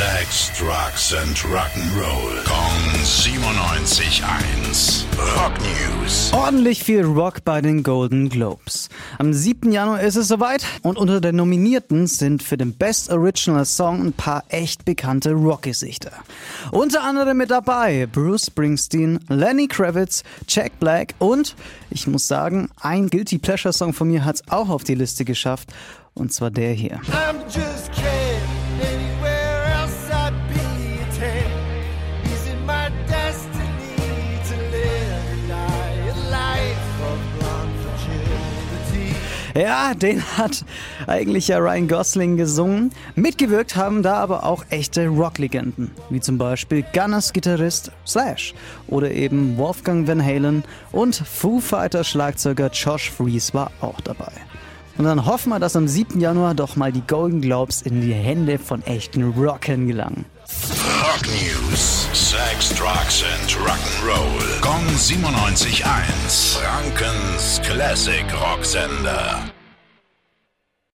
Sex, Drugs and Rock'n'Roll. Kong 97.1. Rock News. Ordentlich viel Rock bei den Golden Globes. Am 7. Januar ist es soweit und unter den Nominierten sind für den Best Original Song ein paar echt bekannte Rockgesichter. Unter anderem mit dabei Bruce Springsteen, Lenny Kravitz, Jack Black und, ich muss sagen, ein Guilty Pleasure Song von mir hat es auch auf die Liste geschafft und zwar der hier. I'm just Ja, den hat eigentlich ja Ryan Gosling gesungen. Mitgewirkt haben da aber auch echte Rocklegenden, wie zum Beispiel Gunners Gitarrist Slash oder eben Wolfgang Van Halen und Foo Fighter Schlagzeuger Josh Freese war auch dabei. Und dann hoffen wir, dass am 7. Januar doch mal die Golden Globes in die Hände von echten Rockern gelangen. Rock News. Sex, Drugs and Rock'n'Roll. Kong 97.1. Classic Rocksender.